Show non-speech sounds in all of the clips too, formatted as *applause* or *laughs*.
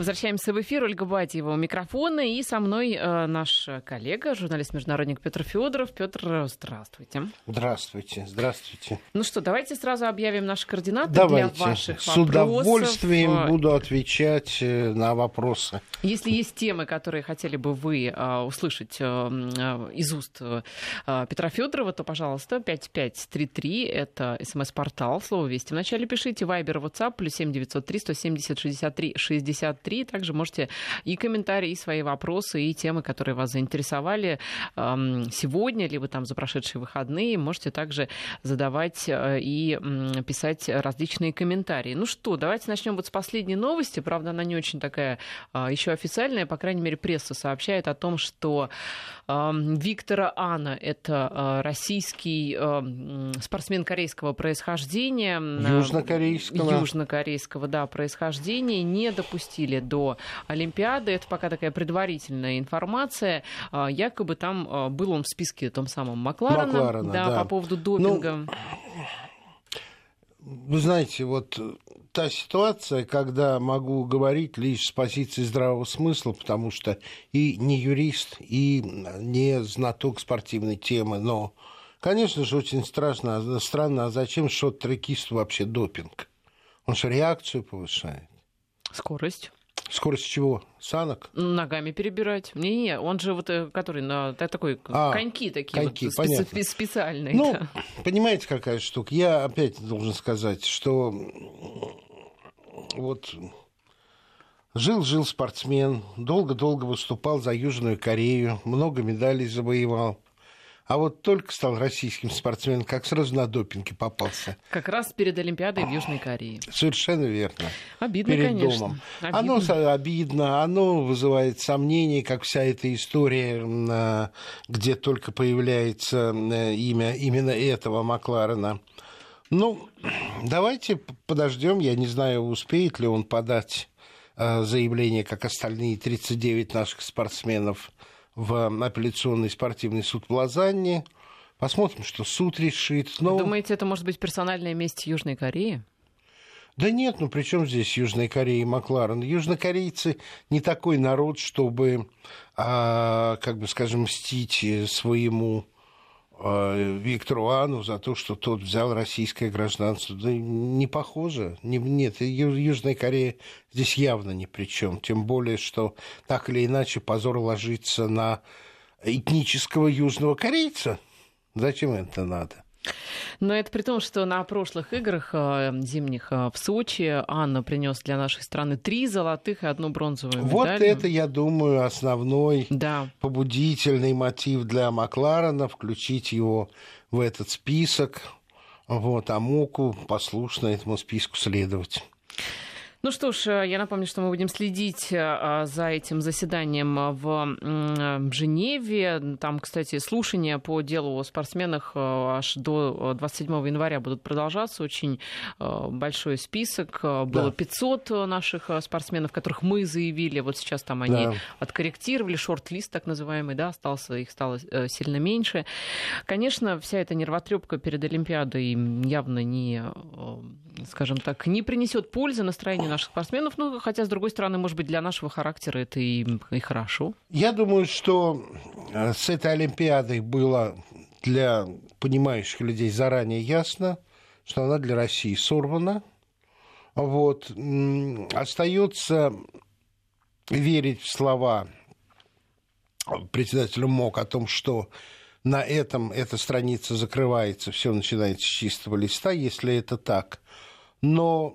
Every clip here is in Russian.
Возвращаемся в эфир. Ольга Батьева у микрофона. И со мной э, наш коллега, журналист-международник Петр Федоров. Петр, здравствуйте. Здравствуйте, здравствуйте. Ну что, давайте сразу объявим наши координаты давайте. для ваших С вопросов. удовольствием буду отвечать э, на вопросы. Если есть темы, которые хотели бы вы э, услышать э, э, из уст э, Петра Федорова, то, пожалуйста, 5533 это смс-портал. Слово «Вести» вначале пишите. Вайбер, WhatsApp, плюс 7903 170 63 63 3. Также можете и комментарии, и свои вопросы, и темы, которые вас заинтересовали сегодня, либо там за прошедшие выходные, можете также задавать э, и писать различные комментарии. Ну что, давайте начнем вот с последней новости. Правда, она не очень такая а, еще официальная. По крайней мере, пресса сообщает о том, что Виктора Ана, это а, российский спортсмен корейского происхождения. Южнокорейского. Южнокорейского, да, происхождения, не допустили до Олимпиады. Это пока такая предварительная информация. А, якобы там а, был он в списке том самом Макларена, Макларена да, да. по поводу допинга. Ну, вы знаете, вот та ситуация, когда могу говорить лишь с позиции здравого смысла, потому что и не юрист, и не знаток спортивной темы, но, конечно же, очень страшно, странно, а зачем шот-трекисту вообще допинг? Он же реакцию повышает. Скорость. Скорость чего? Санок? Ногами перебирать. Не-не, он же вот, э, который на такой, а, коньки такие коньки, вот, понятно. специальные. Ну, да. понимаете, какая штука? Я опять должен сказать, что вот жил-жил спортсмен, долго-долго выступал за Южную Корею, много медалей завоевал. А вот только стал российским спортсменом, как сразу на допинге попался. Как раз перед Олимпиадой в Южной Корее. Совершенно верно. Обидно, перед конечно. домом. Обидно. Оно обидно, оно вызывает сомнения, как вся эта история, где только появляется имя именно этого Макларена. Ну, давайте подождем. Я не знаю, успеет ли он подать э, заявление, как остальные 39 наших спортсменов в апелляционный спортивный суд в Лозанне. Посмотрим, что суд решит. Но... Думаете, это может быть персональная месть Южной Кореи? Да нет, ну при чем здесь Южная Корея и Макларен? Южнокорейцы не такой народ, чтобы, а, как бы скажем, мстить своему а, Виктору Ану за то, что тот взял российское гражданство. Да не похоже. Не, нет, Южная Корея здесь явно ни при чем. Тем более, что так или иначе позор ложится на этнического южного корейца. Зачем это надо? Но это при том, что на прошлых играх э, зимних э, в Сочи Анна принес для нашей страны три золотых и одну бронзовую медаль. Вот это, я думаю, основной да. побудительный мотив для Макларена включить его в этот список. Вот, а Моку послушно этому списку следовать. Ну что ж, э, я напомню, что мы будем следить э, за этим заседанием в Женеве. Там, кстати, слушания по делу о спортсменах э, аж до 27 января будут продолжаться. Очень большой список. Было да. 500 наших спортсменов, которых мы заявили. Вот сейчас там они да. откорректировали. Шорт-лист так называемый, да, остался, их стало сильно меньше. Конечно, вся эта нервотрепка перед Олимпиадой явно не, скажем так, не принесет пользы настроению наших спортсменов. Ну, хотя, с другой стороны, может быть, для нашего характера это и, и хорошо. Я думаю, что э, с этой Олимпиадой было для понимающих людей заранее ясно, что она для России сорвана. Вот. Остается верить в слова председателя МОК о том, что на этом эта страница закрывается, все начинается с чистого листа, если это так. Но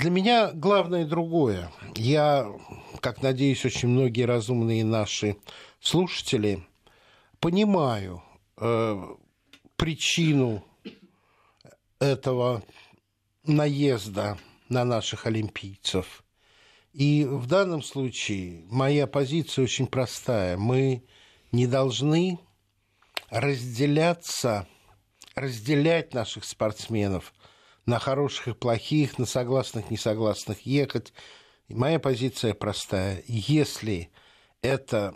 для меня главное другое. Я, как надеюсь, очень многие разумные наши слушатели понимаю э, причину этого наезда на наших олимпийцев. И в данном случае моя позиция очень простая. Мы не должны разделяться, разделять наших спортсменов на хороших и плохих, на согласных, несогласных ехать. И моя позиция простая. Если это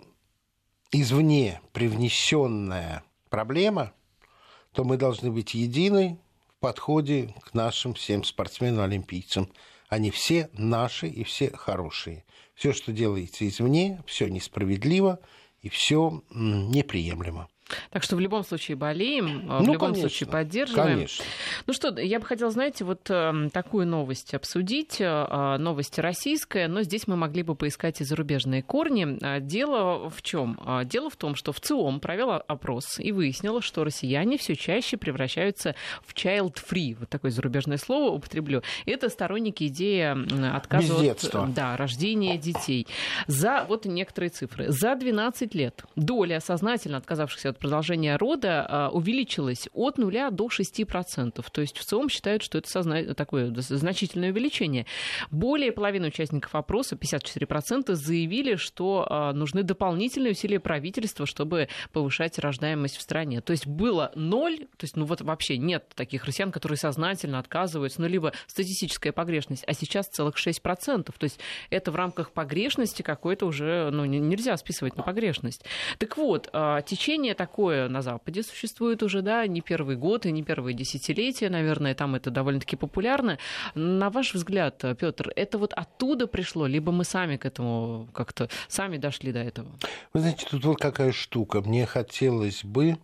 извне привнесенная проблема, то мы должны быть едины в подходе к нашим всем спортсменам-олимпийцам. Они все наши и все хорошие. Все, что делается извне, все несправедливо и все неприемлемо. Так что в любом случае болеем, в ну, любом конечно, случае поддерживаем. Конечно. Ну что, я бы хотела, знаете, вот э, такую новость обсудить. Э, новость российская, но здесь мы могли бы поискать и зарубежные корни. А, дело в чем? А, дело в том, что в ЦИОМ провела опрос и выяснила, что россияне все чаще превращаются в child-free. Вот такое зарубежное слово употреблю. Это сторонники идеи отказа от да, рождения детей. За вот некоторые цифры. За 12 лет доля сознательно отказавшихся от продолжения рода а, увеличилась от 0 до 6%. То есть в целом считают, что это созна... такое значительное увеличение. Более половины участников опроса, 54%, заявили, что а, нужны дополнительные усилия правительства, чтобы повышать рождаемость в стране. То есть было ноль, то есть ну вот вообще нет таких россиян, которые сознательно отказываются, ну либо статистическая погрешность, а сейчас целых 6%. То есть это в рамках погрешности какой-то уже ну, нельзя списывать на погрешность. Так вот, а, течение такое на Западе существует уже, да, не первый год и не первые десятилетия, наверное, там это довольно-таки популярно. На ваш взгляд, Петр, это вот оттуда пришло, либо мы сами к этому как-то сами дошли до этого? Вы знаете, тут вот какая штука. Мне хотелось бы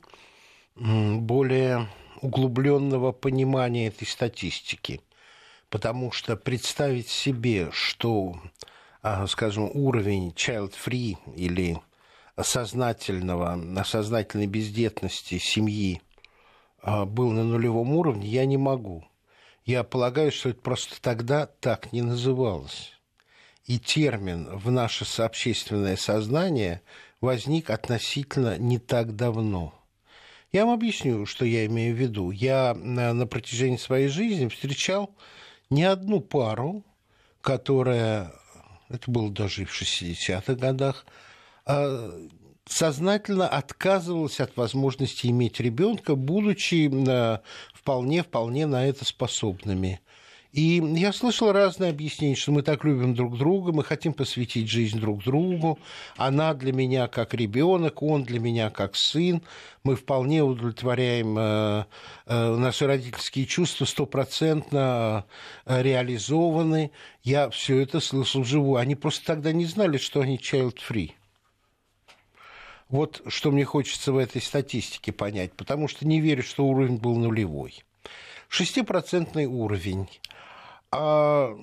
более углубленного понимания этой статистики. Потому что представить себе, что, а, скажем, уровень child-free или сознательного, сознательной бездетности семьи а, был на нулевом уровне, я не могу. Я полагаю, что это просто тогда так не называлось. И термин в наше сообщественное сознание возник относительно не так давно. Я вам объясню, что я имею в виду. Я на протяжении своей жизни встречал не одну пару, которая, это было даже в 60-х годах, сознательно отказывалась от возможности иметь ребенка, будучи вполне-вполне на это способными. И я слышал разные объяснения, что мы так любим друг друга, мы хотим посвятить жизнь друг другу. Она для меня как ребенок, он для меня как сын. Мы вполне удовлетворяем э, э, наши родительские чувства, стопроцентно э, реализованы. Я все это слышал вживую. Они просто тогда не знали, что они child-free. Вот что мне хочется в этой статистике понять, потому что не верю, что уровень был нулевой. Шестипроцентный уровень а,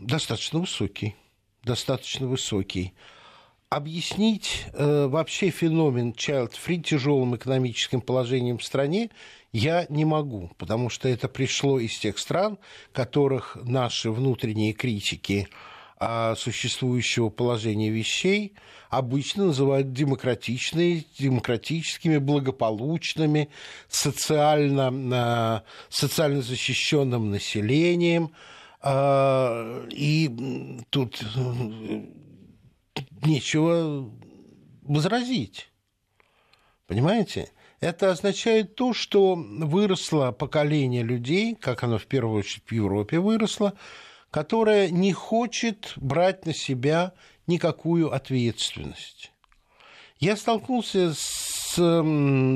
достаточно высокий, достаточно высокий. Объяснить э, вообще феномен child-free тяжелым экономическим положением в стране я не могу, потому что это пришло из тех стран, которых наши внутренние критики существующего положения вещей обычно называют демократичными, демократическими, благополучными, социально, социально защищенным населением. А, и тут нечего возразить. Понимаете? Это означает то, что выросло поколение людей, как оно в первую очередь в Европе выросло, которая не хочет брать на себя никакую ответственность. Я столкнулся с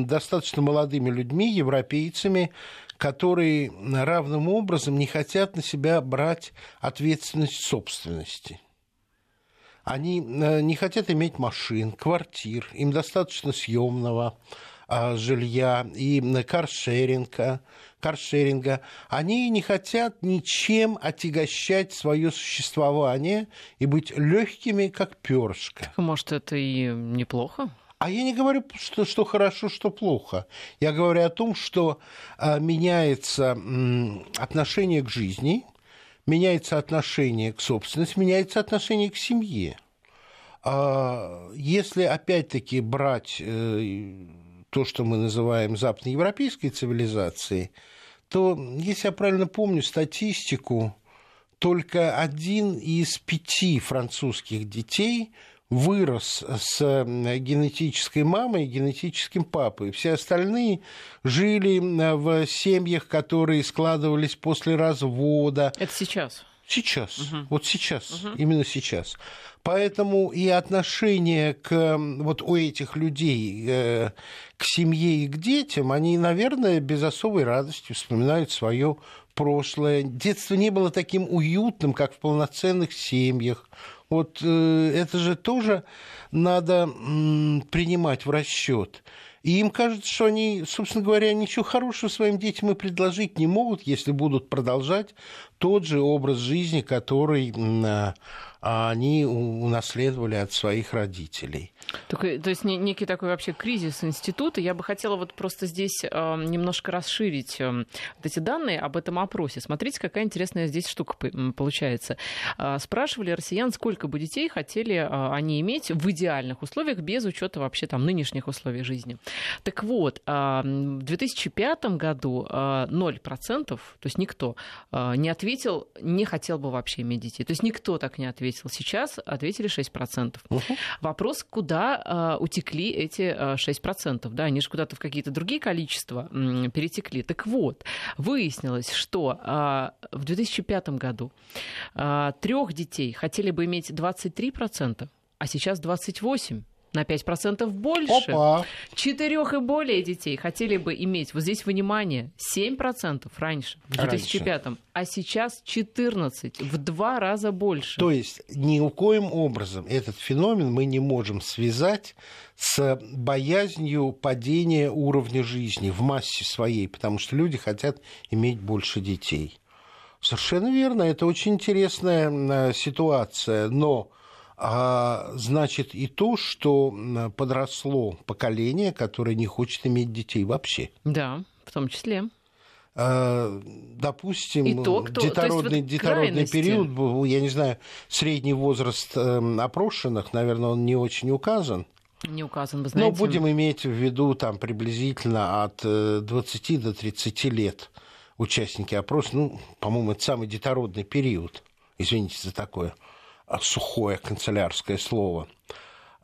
достаточно молодыми людьми, европейцами, которые равным образом не хотят на себя брать ответственность собственности. Они э, не хотят иметь машин, квартир, им достаточно съемного а, жилья и каршеринга, каршеринга, они не хотят ничем отягощать свое существование и быть легкими, как перышко. Может, это и неплохо? А я не говорю, что, что хорошо, что плохо. Я говорю о том, что а, меняется м, отношение к жизни, меняется отношение к собственности, меняется отношение к семье. А, если опять-таки брать э, то, что мы называем западноевропейской цивилизацией, то, если я правильно помню статистику, только один из пяти французских детей вырос с генетической мамой и генетическим папой. Все остальные жили в семьях, которые складывались после развода. Это сейчас? Сейчас. Угу. Вот сейчас. Угу. Именно сейчас. Поэтому и отношение к, вот у этих людей э, к семье и к детям, они, наверное, без особой радости вспоминают свое прошлое. Детство не было таким уютным, как в полноценных семьях. Вот э, это же тоже надо принимать в расчет. И им кажется, что они, собственно говоря, ничего хорошего своим детям и предложить не могут, если будут продолжать тот же образ жизни, который а они унаследовали от своих родителей. Так, то есть некий такой вообще кризис института. Я бы хотела вот просто здесь э, немножко расширить э, вот эти данные об этом опросе. Смотрите, какая интересная здесь штука получается. Э, спрашивали россиян, сколько бы детей хотели э, они иметь в идеальных условиях без учета вообще там нынешних условий жизни. Так вот, э, в 2005 году э, 0%, то есть никто не ответил, не хотел бы вообще иметь детей. То есть никто так не ответил ответил. Сейчас ответили 6%. Угу. Вопрос, куда э, утекли эти э, 6%? Да, они же куда-то в какие-то другие количества перетекли. Так вот, выяснилось, что э, в 2005 году трех детей хотели бы иметь 23%, а сейчас 28% на 5% больше. Опа. Четырех и более детей хотели бы иметь, вот здесь внимание, 7% раньше, в 2005 раньше. а сейчас 14, в два раза больше. То есть ни у коим образом этот феномен мы не можем связать с боязнью падения уровня жизни в массе своей, потому что люди хотят иметь больше детей. Совершенно верно, это очень интересная э, ситуация, но а значит и то, что подросло поколение, которое не хочет иметь детей вообще. Да, в том числе. А, допустим, и то, кто... детородный, то вот детородный период, я не знаю, средний возраст эм, опрошенных, наверное, он не очень указан. Не указан, вы знаете. Но будем иметь в виду там приблизительно от 20 э, до 30 лет участники опроса. Ну, по-моему, это самый детородный период. Извините за такое сухое канцелярское слово.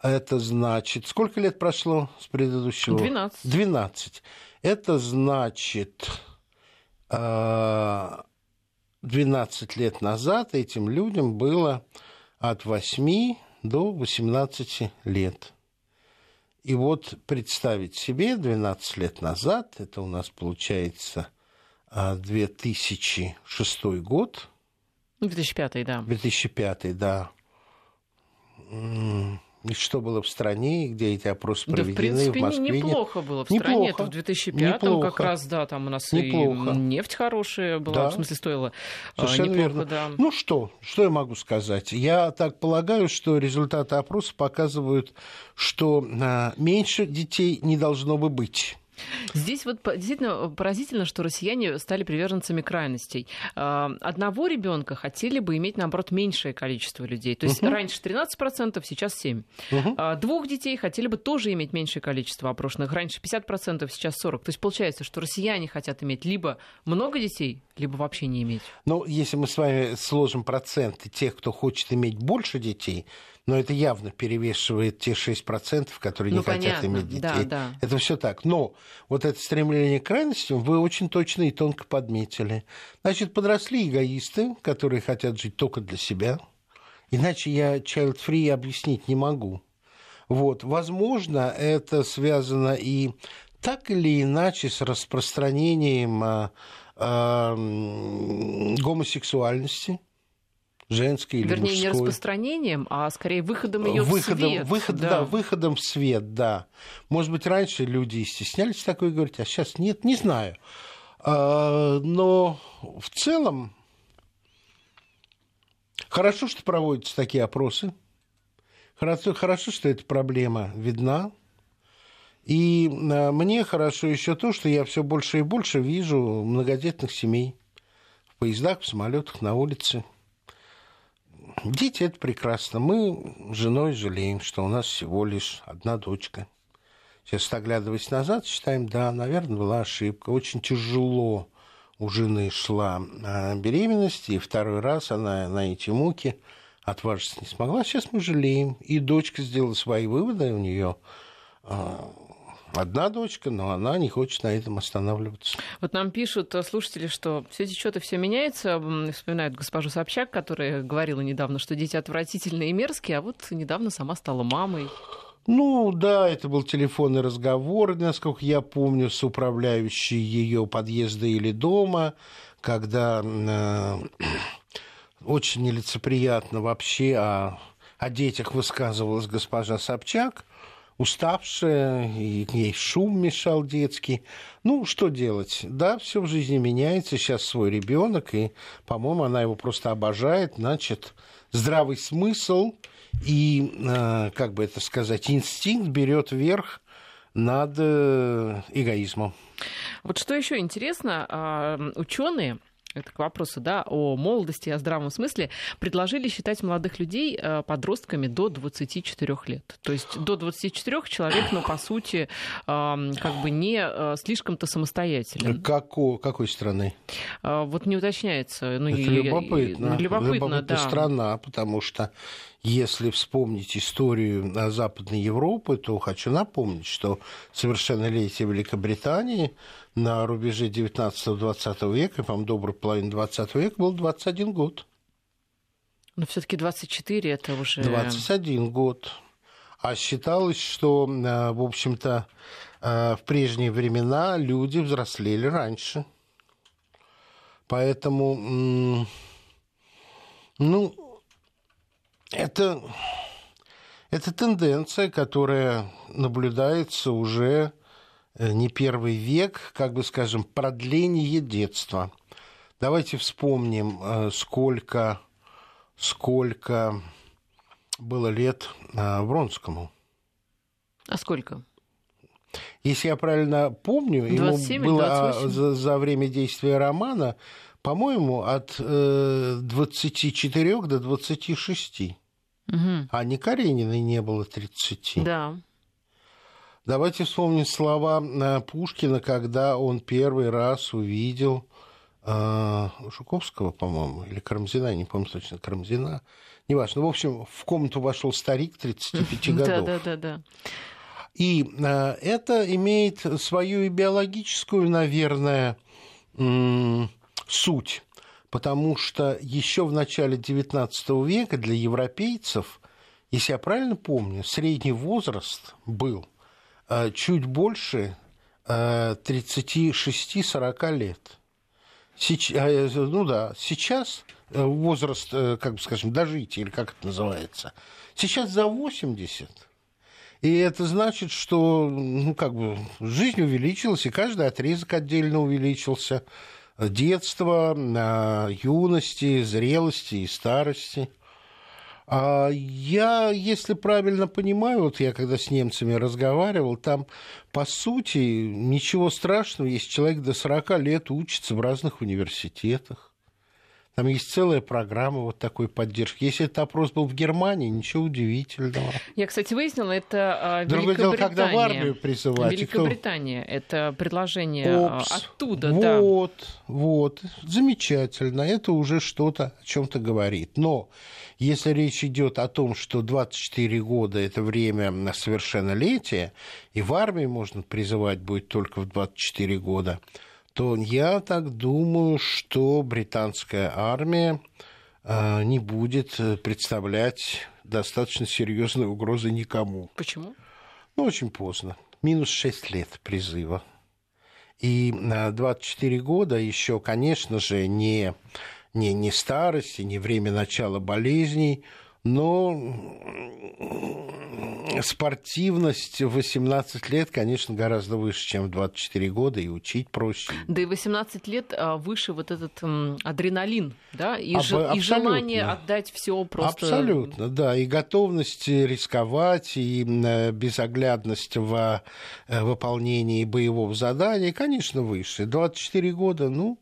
Это значит, сколько лет прошло с предыдущего? 12. 12. Это значит, 12 э, лет назад этим людям было от 8 до 18 лет. И вот представить себе 12 лет назад, это у нас получается 2006 э, год, 2005, да. 2005, да. И что было в стране, где эти опросы проведены, да, в, принципе, в Москве? неплохо было в неплохо, стране. Это в 2005 неплохо. как раз, да, там у нас неплохо. и нефть хорошая была, да. в смысле стоила а, Совершенно неплохо, верно. да. Ну что, что я могу сказать? Я так полагаю, что результаты опроса показывают, что а, меньше детей не должно бы быть. Здесь вот действительно поразительно, что россияне стали приверженцами крайностей. А, одного ребенка хотели бы иметь, наоборот, меньшее количество людей. То есть угу. раньше 13%, сейчас 7%. Угу. Двух детей хотели бы тоже иметь меньшее количество опрошенных. Раньше 50%, сейчас 40%. То есть получается, что россияне хотят иметь либо много детей, либо вообще не иметь. Ну, если мы с вами сложим проценты тех, кто хочет иметь больше детей, но это явно перевешивает те 6%, которые ну, не понятно. хотят иметь детей. Да, да. Это все так. Но вот это стремление к крайностям вы очень точно и тонко подметили. Значит, подросли эгоисты, которые хотят жить только для себя. Иначе я child-free объяснить не могу. Вот. Возможно, это связано и так или иначе с распространением а, а, гомосексуальности женской или Вернее, мужской. не распространением, а скорее выходом ее выходом, в свет. Выход, да. да, выходом в свет, да. Может быть, раньше люди стеснялись такое говорить, а сейчас нет, не знаю. А, но в целом хорошо, что проводятся такие опросы. Хорошо, хорошо, что эта проблема видна. И а, мне хорошо еще то, что я все больше и больше вижу многодетных семей в поездах, в самолетах, на улице – Дети – это прекрасно. Мы с женой жалеем, что у нас всего лишь одна дочка. Сейчас, оглядываясь назад, считаем, да, наверное, была ошибка. Очень тяжело у жены шла а, беременность, и второй раз она на эти муки отважиться не смогла. Сейчас мы жалеем. И дочка сделала свои выводы, у нее а, одна дочка, но она не хочет на этом останавливаться. Вот нам пишут слушатели, что все течет и все меняется. Вспоминают госпожу Собчак, которая говорила недавно, что дети отвратительные и мерзкие, а вот недавно сама стала мамой. Ну да, это был телефонный разговор, насколько я помню, с управляющей ее подъезда или дома, когда э, *clears throat* очень нелицеприятно вообще о, о детях высказывалась госпожа Собчак, уставшая, и ей шум мешал детский. Ну, что делать? Да, все в жизни меняется, сейчас свой ребенок, и, по-моему, она его просто обожает, значит, здравый смысл и, э, как бы это сказать, инстинкт берет верх над э, эгоизмом. Вот что еще интересно, а, ученые это к вопросу да, о молодости о здравом смысле, предложили считать молодых людей э, подростками до 24 лет. То есть до 24 человек, ну, по сути, как бы не э, слишком-то самостоятелен. Како, какой страны? Вот не уточняется. Ну, Это и, любопытно. И, любопытно, любопытно да. страна, потому что если вспомнить историю Западной Европы, то хочу напомнить, что совершеннолетие Великобритании на рубеже 19-20 века, по-моему, доброй половины 20 века, был 21 год. Но все таки 24 это уже... 21 год. А считалось, что, э, в общем-то, э, в прежние времена люди взрослели раньше. Поэтому, ну, это, это тенденция, которая наблюдается уже э, не первый век, как бы скажем, продление детства. Давайте вспомним, э, сколько, сколько было лет э, Вронскому. А сколько? Если я правильно помню, ему было за, за время действия романа по-моему, от э, 24 до 26. Угу. А не Карениной не было 30. Да. Давайте вспомним слова э, Пушкина, когда он первый раз увидел э, Жуковского, по-моему, или Карамзина, не помню точно, Карамзина. Неважно. В общем, в комнату вошел старик 35 *laughs* годов. Да, да, да, да. И э, это имеет свою биологическую, наверное, суть, потому что еще в начале XIX века для европейцев, если я правильно помню, средний возраст был э, чуть больше 36-40 э, лет. Сейчас, э, ну да, сейчас возраст, как бы скажем, дожития, или как это называется, сейчас за 80. И это значит, что ну, как бы, жизнь увеличилась, и каждый отрезок отдельно увеличился детства, юности, зрелости и старости. А я, если правильно понимаю, вот я когда с немцами разговаривал, там, по сути, ничего страшного, если человек до 40 лет учится в разных университетах. Там есть целая программа вот такой поддержки. Если этот опрос был в Германии, ничего удивительного. Я, кстати, выяснила, это Великобритания. Другое дело, когда в армию призывать. Великобритания. Кто... Это предложение а, Опс. оттуда, вот, да. Вот, вот. Замечательно. Это уже что-то о чем то говорит. Но если речь идет о том, что 24 года – это время на совершеннолетие, и в армии можно призывать будет только в 24 года – то я так думаю, что британская армия а, не будет э, представлять достаточно серьезной угрозы никому. Почему? Ну, очень поздно. Минус 6 лет призыва. И 24 года еще, конечно же, не, не, не старость и не время начала болезней, но спортивность в 18 лет, конечно, гораздо выше, чем в 24 года, и учить проще. Да и 18 лет а, выше вот этот адреналин, да, и, Об, ж, и желание отдать все просто. Абсолютно, да, и готовность рисковать, и безоглядность в э, выполнении боевого задания, конечно, выше. 24 года, ну,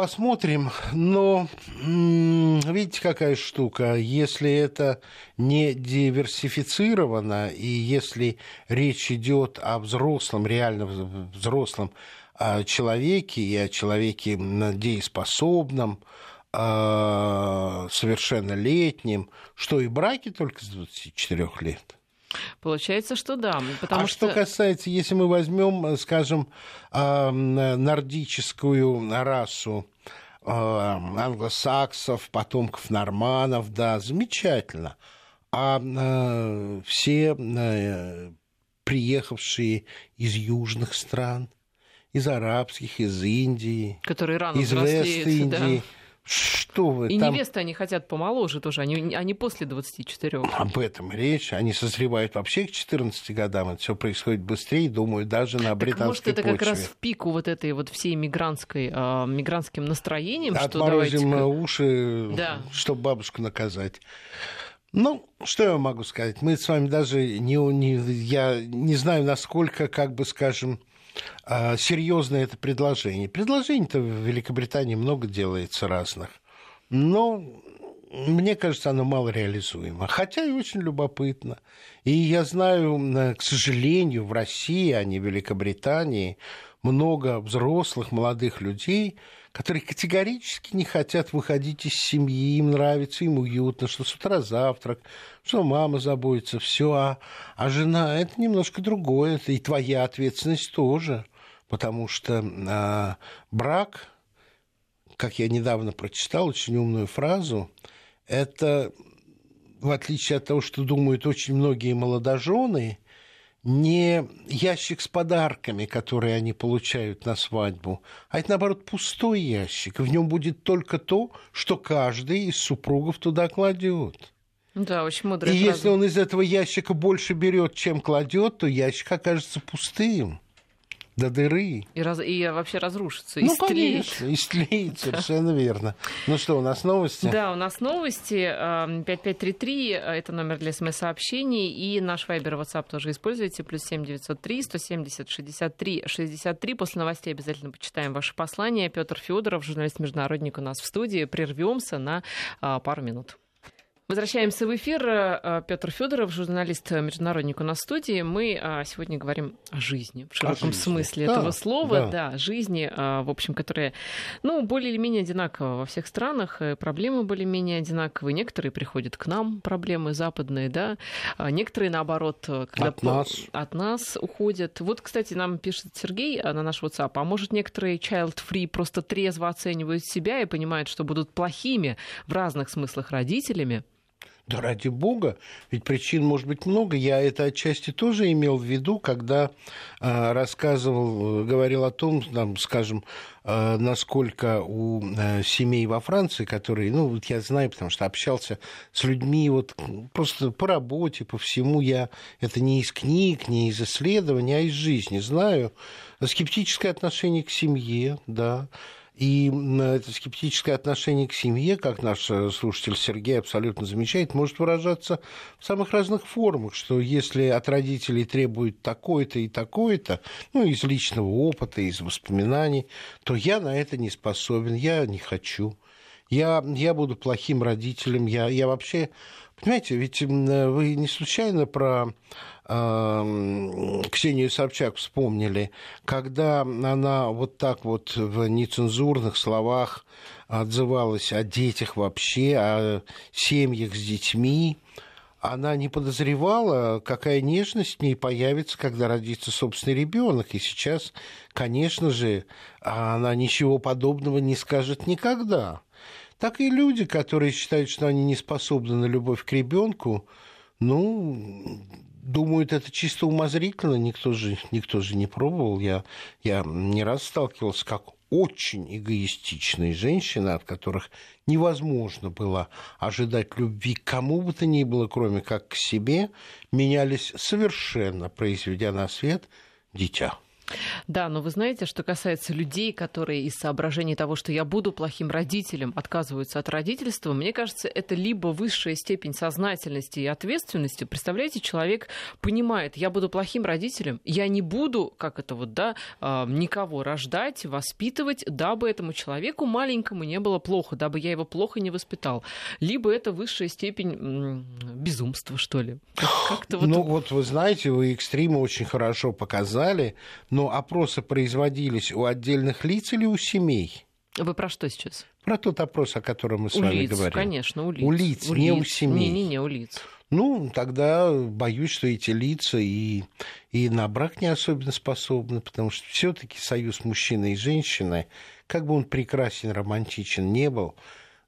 Посмотрим. Но видите, какая штука. Если это не диверсифицировано, и если речь идет о взрослом, реально взрослом о человеке и о человеке дееспособном, совершеннолетнем, что и браки только с 24 лет – Получается, что да. Потому а что... что касается, если мы возьмем, скажем, нордическую расу англосаксов, потомков норманов, да, замечательно. А все приехавшие из южных стран, из арабских, из Индии, которые рано из Вест-Индии. Да. Что вы И там... невесты они хотят помоложе тоже, они, они после 24. Об этом речь. Они созревают вообще к 14 годам. Это все происходит быстрее, думаю, даже на британской так, может, это почве. как раз в пику вот этой вот всей мигрантской, э, мигрантским настроением, Отморозим что давайте... уши, да. чтобы бабушку наказать. Ну, что я могу сказать? Мы с вами даже не, не я не знаю, насколько, как бы скажем, серьезное это предложение. Предложений-то в Великобритании много делается разных. Но мне кажется, оно мало реализуемо. Хотя и очень любопытно. И я знаю, к сожалению, в России, а не в Великобритании, много взрослых, молодых людей, которые категорически не хотят выходить из семьи, им нравится, им уютно, что с утра завтрак, что мама заботится, все, а, а жена это немножко другое, это и твоя ответственность тоже, потому что а, брак, как я недавно прочитал очень умную фразу, это в отличие от того, что думают очень многие молодожены, не ящик с подарками, которые они получают на свадьбу, а это, наоборот, пустой ящик. В нем будет только то, что каждый из супругов туда кладет. Да, очень мудрая И фраза. если он из этого ящика больше берет, чем кладет, то ящик окажется пустым до дыры. И, раз, и вообще разрушится, ну, истлеет. конечно, истлеет, *laughs* совершенно верно. Ну что, у нас новости? Да, у нас новости. 5533 эм, – это номер для смс-сообщений, и наш Вайбер WhatsApp тоже используйте. Плюс 7903 170 63 63. После новостей обязательно почитаем ваши послания. Петр Федоров, журналист-международник у нас в студии. Прервемся на а, пару минут. Возвращаемся в эфир. Э, Петр Федоров, журналист-международник у нас в студии. Мы а, сегодня говорим о жизни, в широком жизни. смысле да, этого слова. Да. да, жизни, в общем, которая, ну, более или менее одинакова во всех странах. Проблемы более-менее одинаковые. Некоторые приходят к нам, проблемы западные, да. А некоторые, наоборот, когда от нас. от нас уходят. Вот, кстати, нам пишет Сергей на наш WhatsApp, а может, некоторые child-free просто трезво оценивают себя и понимают, что будут плохими в разных смыслах родителями, да ради бога, ведь причин может быть много. Я это отчасти тоже имел в виду, когда э, рассказывал, говорил о том, там, скажем, э, насколько у э, семей во Франции, которые, ну, вот я знаю, потому что общался с людьми вот просто по работе, по всему, я это не из книг, не из исследований, а из жизни знаю. Скептическое отношение к семье, да, и это скептическое отношение к семье, как наш э, слушатель Сергей абсолютно замечает, может выражаться в самых разных формах, что если от родителей требуют такое-то и такое-то, ну, из личного опыта, из воспоминаний, то я на это не способен, я не хочу. Я, я буду плохим родителем, я, я вообще... Понимаете, ведь вы не случайно про Ксению Собчак вспомнили, когда она вот так вот в нецензурных словах отзывалась о детях вообще, о семьях с детьми, она не подозревала, какая нежность в ней появится, когда родится собственный ребенок. И сейчас, конечно же, она ничего подобного не скажет никогда. Так и люди, которые считают, что они не способны на любовь к ребенку, ну, думают, это чисто умозрительно, никто же, никто же не пробовал. Я, я не раз сталкивался как очень эгоистичные женщины, от которых невозможно было ожидать любви кому бы то ни было, кроме как к себе, менялись совершенно, произведя на свет дитя. Да, но вы знаете, что касается людей, которые из соображений того, что я буду плохим родителем, отказываются от родительства, мне кажется, это либо высшая степень сознательности и ответственности. Представляете, человек понимает, я буду плохим родителем, я не буду, как это вот, да, а, никого рождать, воспитывать, дабы этому человеку маленькому не было плохо, дабы я его плохо не воспитал. Либо это высшая степень безумства, что ли. Как-то вот... Ну вот вы знаете, вы экстримы очень хорошо показали, но но опросы производились у отдельных лиц или у семей? Вы про что сейчас? Про тот опрос, о котором мы с у вами лиц, говорим. конечно, у лиц. У лиц, у не лиц. у семей. Не-не-не, у лиц. Ну, тогда боюсь, что эти лица и, и на брак не особенно способны, потому что все таки союз мужчины и женщины, как бы он прекрасен, романтичен не был,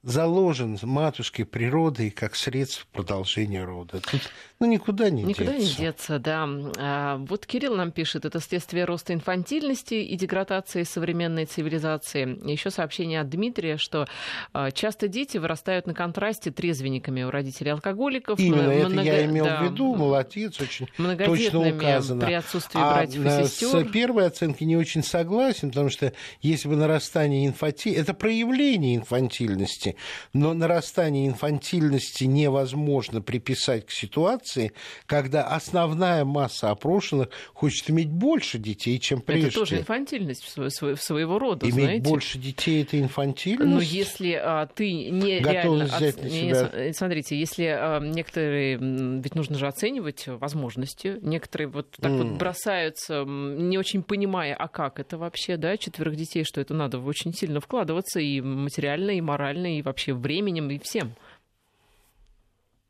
заложен матушкой природой как средство продолжения рода. Тут ну, никуда не никуда деться. Никуда не деться, да. А, вот Кирилл нам пишет, это следствие роста инфантильности и деградации современной цивилизации. Еще сообщение от Дмитрия, что а, часто дети вырастают на контрасте трезвенниками у родителей алкоголиков. Именно много... это я имел да, в виду, молодец, очень точно указано. при отсутствии а братьев и сестер. с первой оценкой не очень согласен, потому что если бы нарастание инфантильности, это проявление инфантильности, но нарастание инфантильности невозможно приписать к ситуации, когда основная масса опрошенных хочет иметь больше детей, чем прежде. Это тоже инфантильность своего рода, Иметь знаете. больше детей – это инфантильность? Но если а, ты не Готовность реально... взять на себя... Не, смотрите, если а, некоторые... Ведь нужно же оценивать возможности. Некоторые вот так mm. вот бросаются, не очень понимая, а как это вообще, да, четверых детей, что это надо очень сильно вкладываться и материально, и морально, и вообще временем и всем.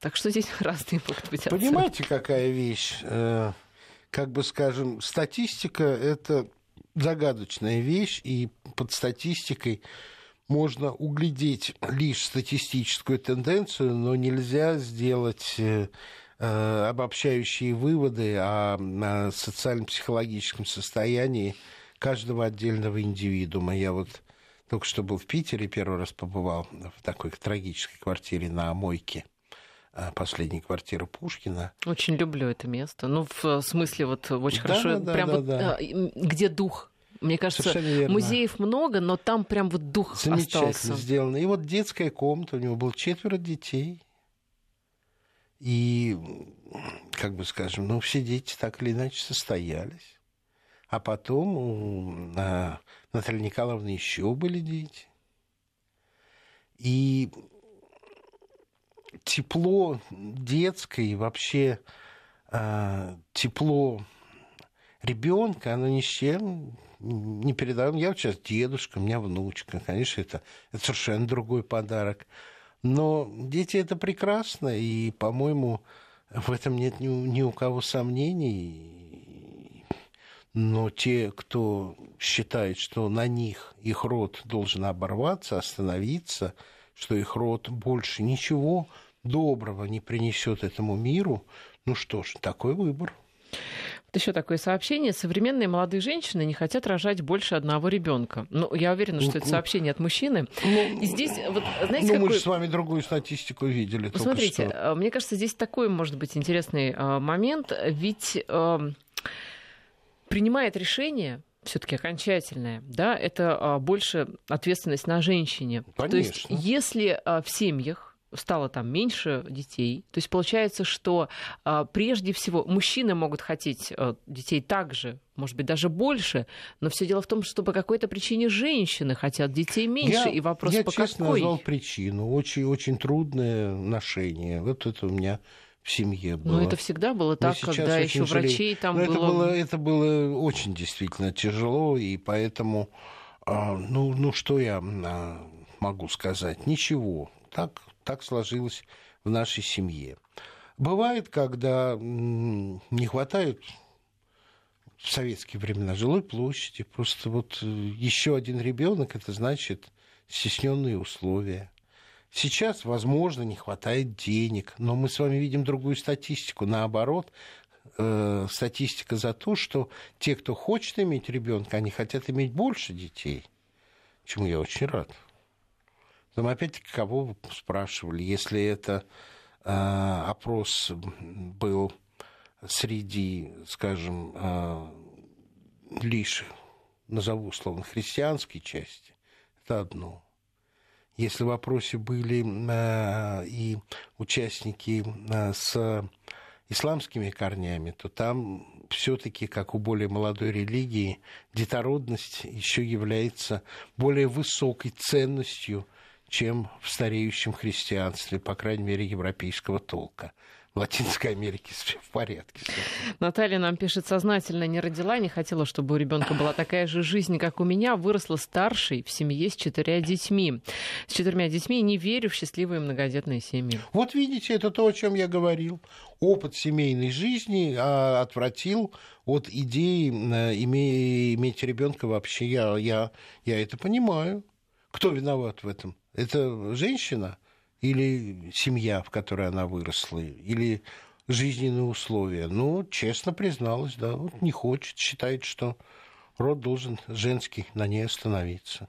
Так что здесь *laughs* разные могут быть оценки. Понимаете, какая вещь? Э, как бы скажем, статистика – это загадочная вещь, и под статистикой можно углядеть лишь статистическую тенденцию, но нельзя сделать э, э, обобщающие выводы о, социально-психологическом состоянии каждого отдельного индивидуума. Я вот только что был в Питере, первый раз побывал в такой трагической квартире на Мойке а, последней квартиры Пушкина. Очень люблю это место. Ну, в смысле, вот очень да, хорошо, да, прям да, вот, да. где дух. Мне кажется, музеев много, но там прям вот дух Замечательно остался. сделано. И вот детская комната, у него было четверо детей. И, как бы скажем, ну, все дети так или иначе состоялись. А потом у а, Натальи Николаевны еще были дети. И тепло детское и вообще э, тепло ребенка, оно ни с чем не передаем. Я сейчас дедушка, у меня внучка. Конечно, это, это совершенно другой подарок. Но дети это прекрасно, и, по-моему, в этом нет ни, ни у кого сомнений. Но те, кто считает, что на них их род должен оборваться, остановиться, что их род больше ничего доброго не принесет этому миру, ну что ж, такой выбор. Вот еще такое сообщение. Современные молодые женщины не хотят рожать больше одного ребенка. Ну, я уверена, что это сообщение от мужчины. Ну, И здесь, вот, знаете, ну, какой... мы же с вами другую статистику видели. Смотрите, что. мне кажется, здесь такой может быть интересный а, момент. Ведь принимает решение все-таки окончательное, да, это а, больше ответственность на женщине. Конечно. То есть, если а, в семьях стало там меньше детей. То есть получается, что а, прежде всего мужчины могут хотеть а, детей также, может быть, даже больше, но все дело в том, что по какой-то причине женщины хотят детей меньше, я, и вопрос я по честно какой. назвал причину. Очень, очень трудное ношение. Вот это у меня в семье было. Но это всегда было так, когда еще врачей там Но было... Это было... Это было очень действительно тяжело, и поэтому, а, ну, ну что я а, могу сказать? Ничего. Так, так сложилось в нашей семье. Бывает, когда не хватает в советские времена жилой площади, просто вот э, еще один ребенок, это значит стесненные условия. Сейчас, возможно, не хватает денег, но мы с вами видим другую статистику. Наоборот, э, статистика за то, что те, кто хочет иметь ребенка, они хотят иметь больше детей, чему я очень рад. Но опять-таки, кого вы спрашивали? Если это э, опрос был среди, скажем, э, лишь, назову условно, христианской части, это одно. Если в вопросе были э, и участники э, с исламскими корнями, то там все-таки, как у более молодой религии, детородность еще является более высокой ценностью, чем в стареющем христианстве, по крайней мере, европейского толка в Латинской Америке все в порядке. Наталья нам пишет, сознательно не родила, не хотела, чтобы у ребенка была такая же жизнь, как у меня. Выросла старшей в семье с четырьмя детьми. С четырьмя детьми не верю в счастливые многодетные семьи. Вот видите, это то, о чем я говорил. Опыт семейной жизни а, отвратил от идеи а, иметь ребенка вообще. Я, я, я это понимаю. Кто виноват в этом? Это женщина или семья, в которой она выросла, или жизненные условия? Ну, честно призналась, да, вот не хочет, считает, что род должен женский на ней остановиться.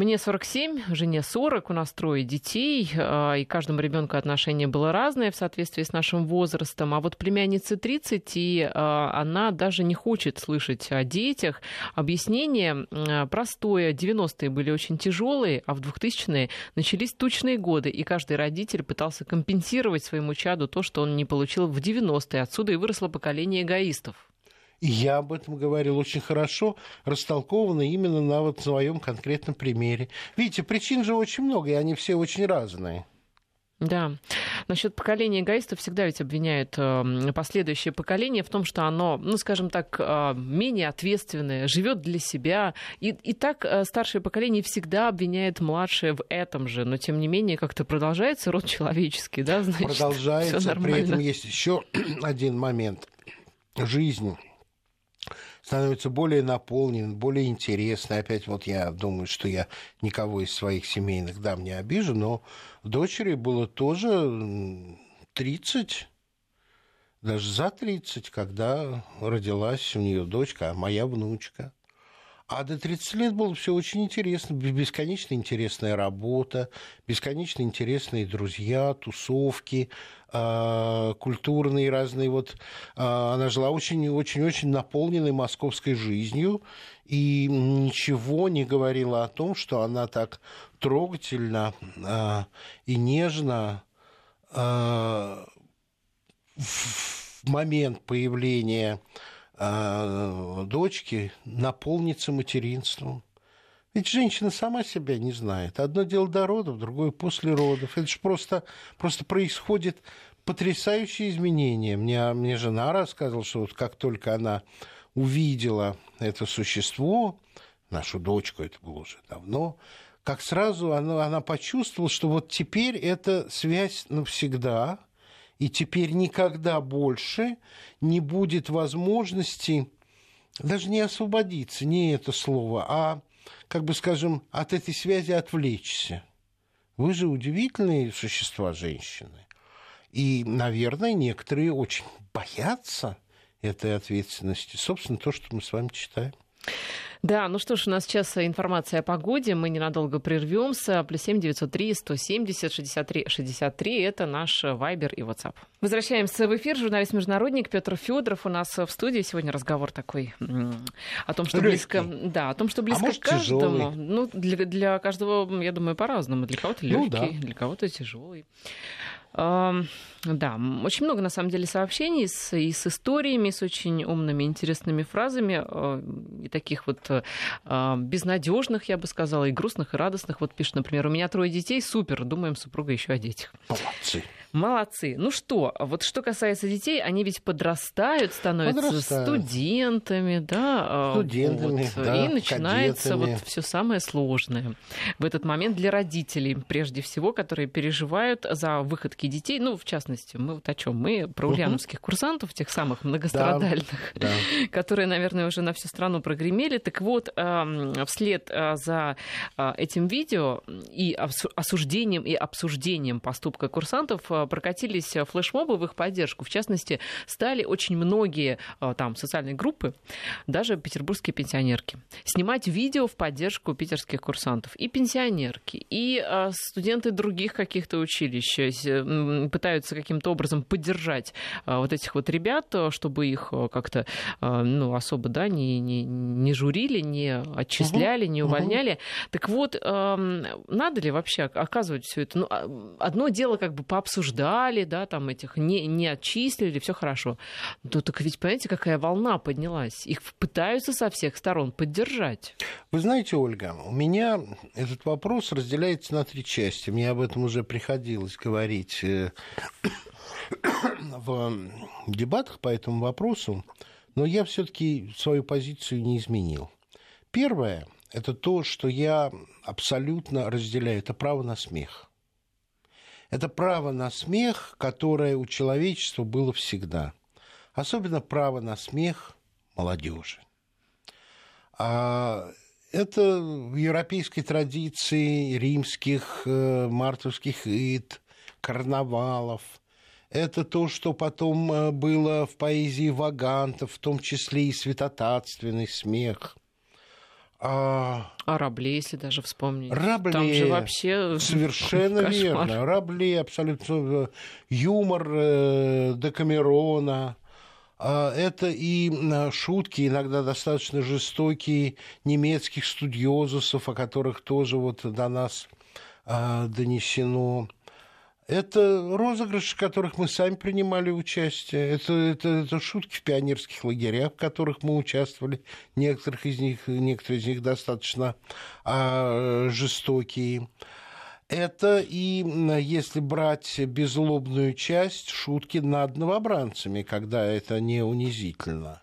Мне 47, жене 40, у нас трое детей, а, и каждому ребенку отношение было разное в соответствии с нашим возрастом. А вот племяннице 30, и а, она даже не хочет слышать о детях. Объяснение а, простое. 90-е были очень тяжелые, а в 2000-е начались тучные годы, и каждый родитель пытался компенсировать своему чаду то, что он не получил в 90-е. Отсюда и выросло поколение эгоистов. И я об этом говорил очень хорошо, растолковано именно на вот своем конкретном примере. Видите, причин же очень много, и они все очень разные. Да. Насчет поколения эгоистов всегда ведь обвиняют э, последующее поколение в том, что оно, ну, скажем так, э, менее ответственное, живет для себя. И, и так э, старшее поколение всегда обвиняет младшее в этом же. Но, тем не менее, как-то продолжается род человеческий, да? Значит, *laughs* продолжается. При этом есть еще *clears throat* один момент. Жизнь становится более наполнен, более интересной. Опять вот я думаю, что я никого из своих семейных дам не обижу, но дочери было тоже 30, даже за 30, когда родилась у нее дочка, а моя внучка. А до 30 лет было все очень интересно, бесконечно интересная работа, бесконечно интересные друзья, тусовки, э, культурные разные. Вот э, она жила очень-очень-очень наполненной московской жизнью и ничего не говорила о том, что она так трогательно э, и нежно в момент появления а, дочки наполнится материнством. Ведь женщина сама себя не знает. Одно дело до родов, другое после родов. Это же просто, просто происходит потрясающие изменения. Мне, мне жена рассказывала, что вот как только она увидела это существо, нашу дочку, это было уже давно, как сразу она, она почувствовала, что вот теперь эта связь навсегда – и теперь никогда больше не будет возможности даже не освободиться, не это слово, а, как бы скажем, от этой связи отвлечься. Вы же удивительные существа, женщины. И, наверное, некоторые очень боятся этой ответственности. Собственно, то, что мы с вами читаем. Да, ну что ж, у нас сейчас информация о погоде. Мы ненадолго прервемся. Плюс семь девятьсот три сто семьдесят шестьдесят три шестьдесят три. Это наш Вайбер и WhatsApp. Возвращаемся в эфир. Журналист-международник Петр Федоров у нас в студии. Сегодня разговор такой о том, что Легкий. близко... Да, о том, что близко а может, каждому. Тяжелый. Ну, для, для каждого, я думаю, по-разному. Для кого-то легкий, ну, да. для кого-то тяжелый. Да, очень много, на самом деле, сообщений с, и с историями, с очень умными, интересными фразами, э, и таких вот э, безнадежных, я бы сказала, и грустных, и радостных. Вот пишет, например, у меня трое детей, супер, думаем, супруга еще о детях. Молодцы. Молодцы. Ну что, вот что касается детей, они ведь подрастают, становятся подрастают. студентами, да, а, студентами, вот, да, и начинается кадетами. вот все самое сложное в этот момент для родителей, прежде всего, которые переживают за выходки детей. Ну, в частности, мы вот о чем? Мы про ульяновских курсантов, тех самых многострадальных, да, да. *laughs* которые, наверное, уже на всю страну прогремели. Так вот, вслед а, за а, этим видео и осуждением и обсуждением поступка курсантов прокатились флешмобы в их поддержку. В частности, стали очень многие э, там социальные группы, даже петербургские пенсионерки, снимать видео в поддержку питерских курсантов. И пенсионерки, и э, студенты других каких-то училищ э, пытаются каким-то образом поддержать вот этих вот ребят, чтобы их как-то ну, особо да, не, не, не журили, не отчисляли, не увольняли. Так вот, эм, надо ли вообще оказывать все это? Ну, а, одно дело как бы пообсуждать осуждали, да, там этих не, не отчислили, все хорошо. Но так ведь, понимаете, какая волна поднялась? Их пытаются со всех сторон поддержать. Вы знаете, Ольга, у меня этот вопрос разделяется на три части. Мне об этом уже приходилось говорить э, в дебатах по этому вопросу, но я все-таки свою позицию не изменил. Первое – это то, что я абсолютно разделяю, это право на смех. Это право на смех, которое у человечества было всегда. Особенно право на смех молодежи. А это в европейской традиции римских э, мартовских ид, карнавалов. Это то, что потом э, было в поэзии вагантов, в том числе и святотатственный смех. А, а Рабле, если даже вспомнить. Рабле, Там же вообще совершенно кошмар. верно. Рабле, абсолютно э, юмор э, Декамерона. А, это и шутки, иногда достаточно жестокие, немецких студиозусов, о которых тоже вот до нас а, донесено. Это розыгрыши, в которых мы сами принимали участие. Это, это, это шутки в пионерских лагерях, в которых мы участвовали. Некоторых из них, некоторые из них достаточно а, жестокие. Это и, если брать безлобную часть, шутки над новобранцами, когда это не унизительно.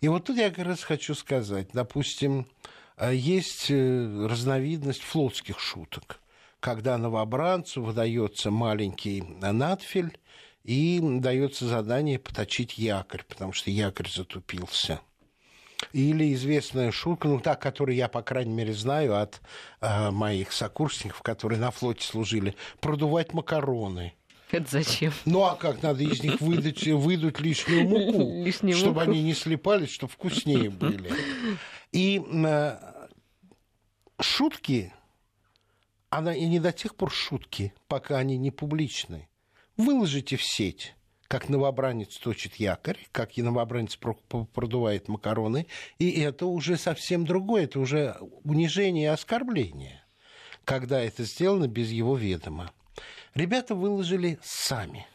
И вот тут я как раз хочу сказать, допустим, а, есть э, разновидность флотских шуток когда новобранцу выдается маленький надфиль и дается задание поточить якорь, потому что якорь затупился. Или известная шутка, ну та, которую я, по крайней мере, знаю от э, моих сокурсников, которые на флоте служили, продувать макароны. Это зачем? Ну а как надо из них выдать, выдуть лишнюю муку, Лишнюю чтобы муку. они не слепались, чтобы вкуснее были. И э, шутки она и не до тех пор шутки, пока они не публичны. Выложите в сеть, как новобранец точит якорь, как и новобранец продувает макароны, и это уже совсем другое, это уже унижение и оскорбление, когда это сделано без его ведома. Ребята выложили сами –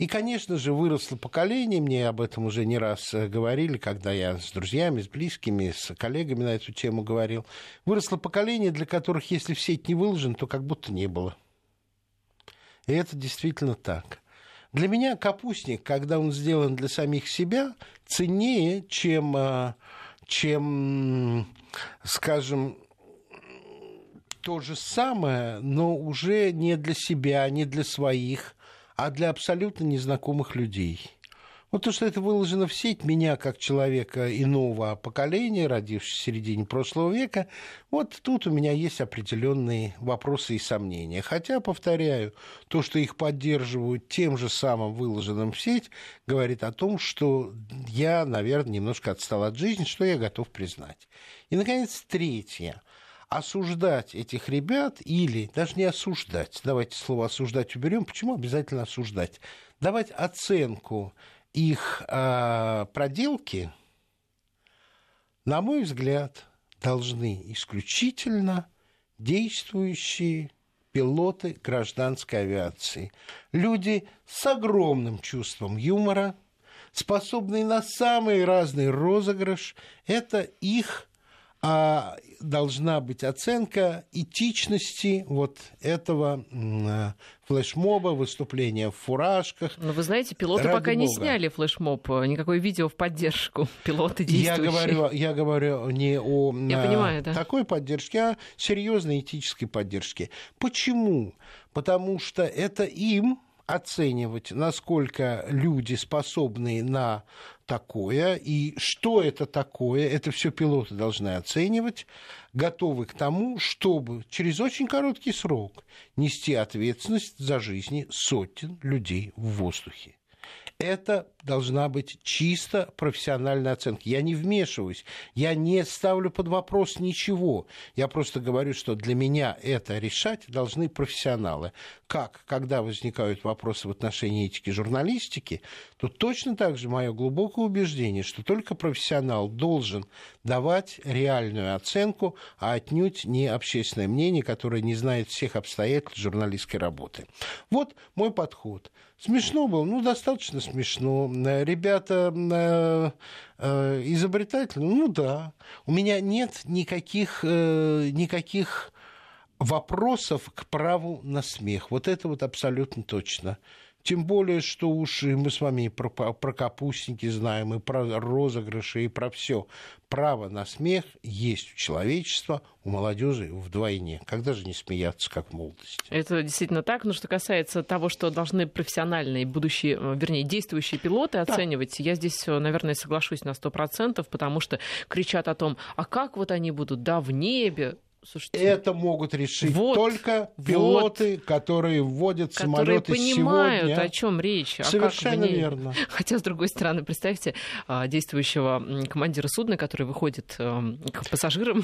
и, конечно же, выросло поколение, мне об этом уже не раз э, говорили, когда я с друзьями, с близкими, с коллегами на эту тему говорил. Выросло поколение, для которых, если в сеть не выложен, то как будто не было. И это действительно так. Для меня капустник, когда он сделан для самих себя, ценнее, чем, э, чем скажем, то же самое, но уже не для себя, не для своих, а для абсолютно незнакомых людей. Вот то, что это выложено в сеть, меня, как человека иного поколения, родившегося в середине прошлого века, вот тут у меня есть определенные вопросы и сомнения. Хотя, повторяю, то, что их поддерживают тем же самым выложенным в сеть, говорит о том, что я, наверное, немножко отстал от жизни, что я готов признать. И, наконец, третье осуждать этих ребят или даже не осуждать, давайте слово осуждать уберем, почему обязательно осуждать? Давать оценку их э, проделки, на мой взгляд, должны исключительно действующие пилоты гражданской авиации. Люди с огромным чувством юмора, способные на самый разный розыгрыш. Это их а должна быть оценка этичности вот этого э, флешмоба, выступления в фуражках. Но вы знаете, пилоты Ради пока Бога. не сняли флешмоб, никакое видео в поддержку. *laughs* Пилоты действующие. Я говорю, я говорю не о я понимаю, да. такой поддержке, а серьезной этической поддержке. Почему? Потому что это им оценивать, насколько люди способны на такое и что это такое, это все пилоты должны оценивать, готовы к тому, чтобы через очень короткий срок нести ответственность за жизни сотен людей в воздухе. Это должна быть чисто профессиональная оценка. Я не вмешиваюсь, я не ставлю под вопрос ничего. Я просто говорю, что для меня это решать должны профессионалы. Как, когда возникают вопросы в отношении этики журналистики, то точно так же мое глубокое убеждение, что только профессионал должен давать реальную оценку, а отнюдь не общественное мнение, которое не знает всех обстоятельств журналистской работы. Вот мой подход. Смешно было, ну, достаточно смешно. Ребята э, э, изобретательные, ну да. У меня нет никаких, э, никаких вопросов к праву на смех. Вот это вот абсолютно точно. Тем более, что уж мы с вами и про, про капустники знаем, и про розыгрыши, и про все. Право на смех есть у человечества, у молодежи вдвойне. Когда же не смеяться, как в молодости? Это действительно так. Но что касается того, что должны профессиональные будущие, э, вернее, действующие пилоты оценивать, да. я здесь, э, наверное, соглашусь на 100%, потому что кричат о том, а как вот они будут, да, в небе, Слушайте, это могут решить вот, только пилоты, вот, которые вводят которые самолеты понимают, сегодня. о чем речь. А Совершенно а верно. *laughs* Хотя, с другой стороны, представьте а, действующего командира судна, который выходит эм, к пассажирам.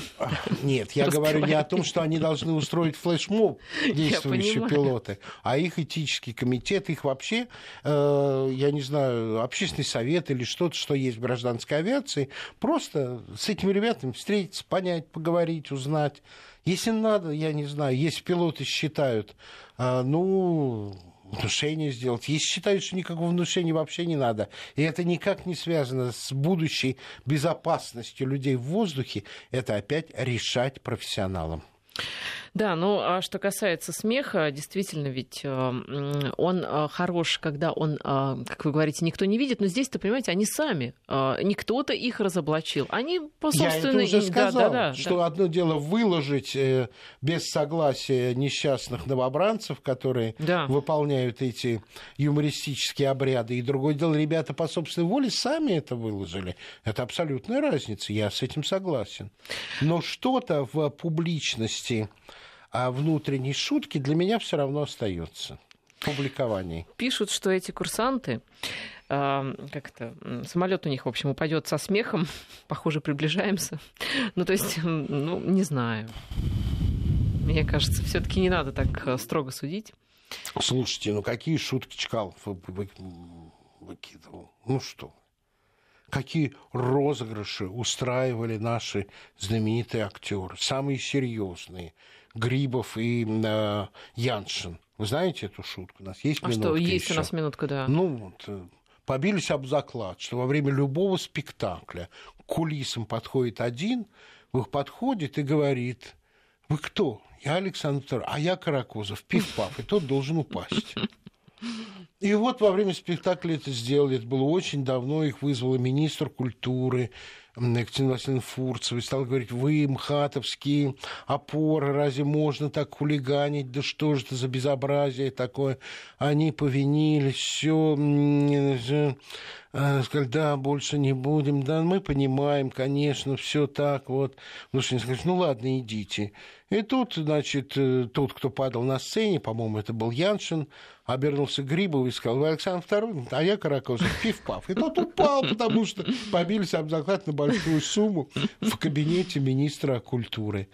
Нет, я *laughs* говорю не о том, что они должны устроить флешмоб, *laughs* действующие пилоты, а их этический комитет, их вообще, э, я не знаю, общественный совет или что-то, что есть в гражданской авиации, просто с этими ребятами встретиться, понять, поговорить, узнать если надо, я не знаю, если пилоты считают, а, ну, внушение сделать. Если считают, что никакого внушения вообще не надо, и это никак не связано с будущей безопасностью людей в воздухе, это опять решать профессионалам. Да, ну а что касается смеха, действительно, ведь э, он э, хорош, когда он, э, как вы говорите, никто не видит, но здесь-то, понимаете, они сами, не кто-то их разоблачил. Они по собственной... Я это уже сказал, да, да, да, что да. одно дело выложить без согласия несчастных новобранцев, которые да. выполняют эти юмористические обряды, и другое дело, ребята по собственной воле сами это выложили. Это абсолютная разница, я с этим согласен. Но что-то в публичности а внутренней шутки для меня все равно остается публикований. Пишут, что эти курсанты э, как это, самолет у них, в общем, упадет со смехом, *laughs* похоже, приближаемся. Ну, то есть, ну, не знаю. Мне кажется, все-таки не надо так э, строго судить. Слушайте, ну какие шутки Чкалов выкидывал? Ну что? Какие розыгрыши устраивали наши знаменитые актеры, самые серьезные – Грибов и э, Яншин. Вы знаете эту шутку? У нас есть а минутка что, есть еще? у нас минутка, да. Ну, вот, э, побились об заклад, что во время любого спектакля к кулисам подходит один, подходит и говорит, вы кто? Я Александр II, а я Каракозов, пиф-паф, и тот должен упасть. И вот во время спектакля это сделали. Это было очень давно. Их вызвала министр культуры Екатерина Васильевна Фурцева. И стал говорить, вы, мхатовские опоры, разве можно так хулиганить? Да что же это за безобразие такое? Они повинились, все сказали, да, больше не будем, да, мы понимаем, конечно, все так вот. Ну, что сказали, ну ладно, идите. И тут, значит, э, тот, кто падал на сцене, по-моему, это был Яншин, обернулся к Грибову и сказал, вы Александр II, а я Каракозов, пиф-паф. И тот упал, потому что побились об заклад на большую сумму в кабинете министра культуры.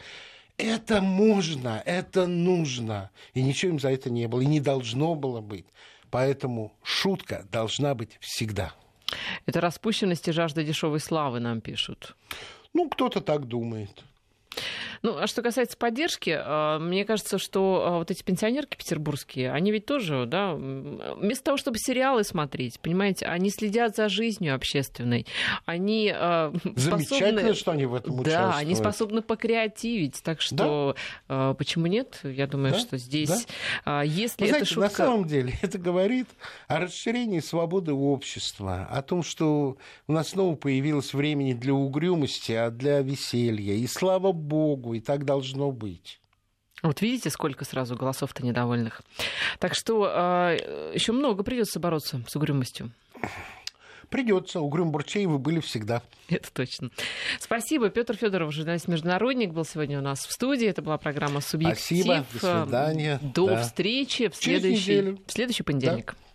Это можно, это нужно. И ничего им за это не было, и не должно было быть. Поэтому шутка должна быть всегда. Это распущенность и жажда дешевой славы нам пишут. Ну, кто-то так думает. Ну, а что касается поддержки, а, мне кажется, что а, вот эти пенсионерки петербургские, они ведь тоже, да, вместо того, чтобы сериалы смотреть, понимаете, они следят за жизнью общественной. Они а, *laughs* Замечательно, способны... что они в этом участвуют. Да, они способны покреативить. Так что да? почему нет? Я думаю, да? что здесь, да? если Вы знаете, шутка... на самом деле *laughs* это говорит о расширении свободы общества, о том, что у нас снова появилось времени для угрюмости, а для веселья. И слава богу, и так должно быть. Вот видите, сколько сразу голосов-то недовольных. Так что э, еще много придется бороться с угрюмостью. Придется. Угрюм Бурчеевы были всегда. Это точно. Спасибо. Петр Федоров, журналист-международник, был сегодня у нас в студии. Это была программа «Субъектив». Спасибо. До свидания. До да. встречи в следующий, в следующий понедельник. Да.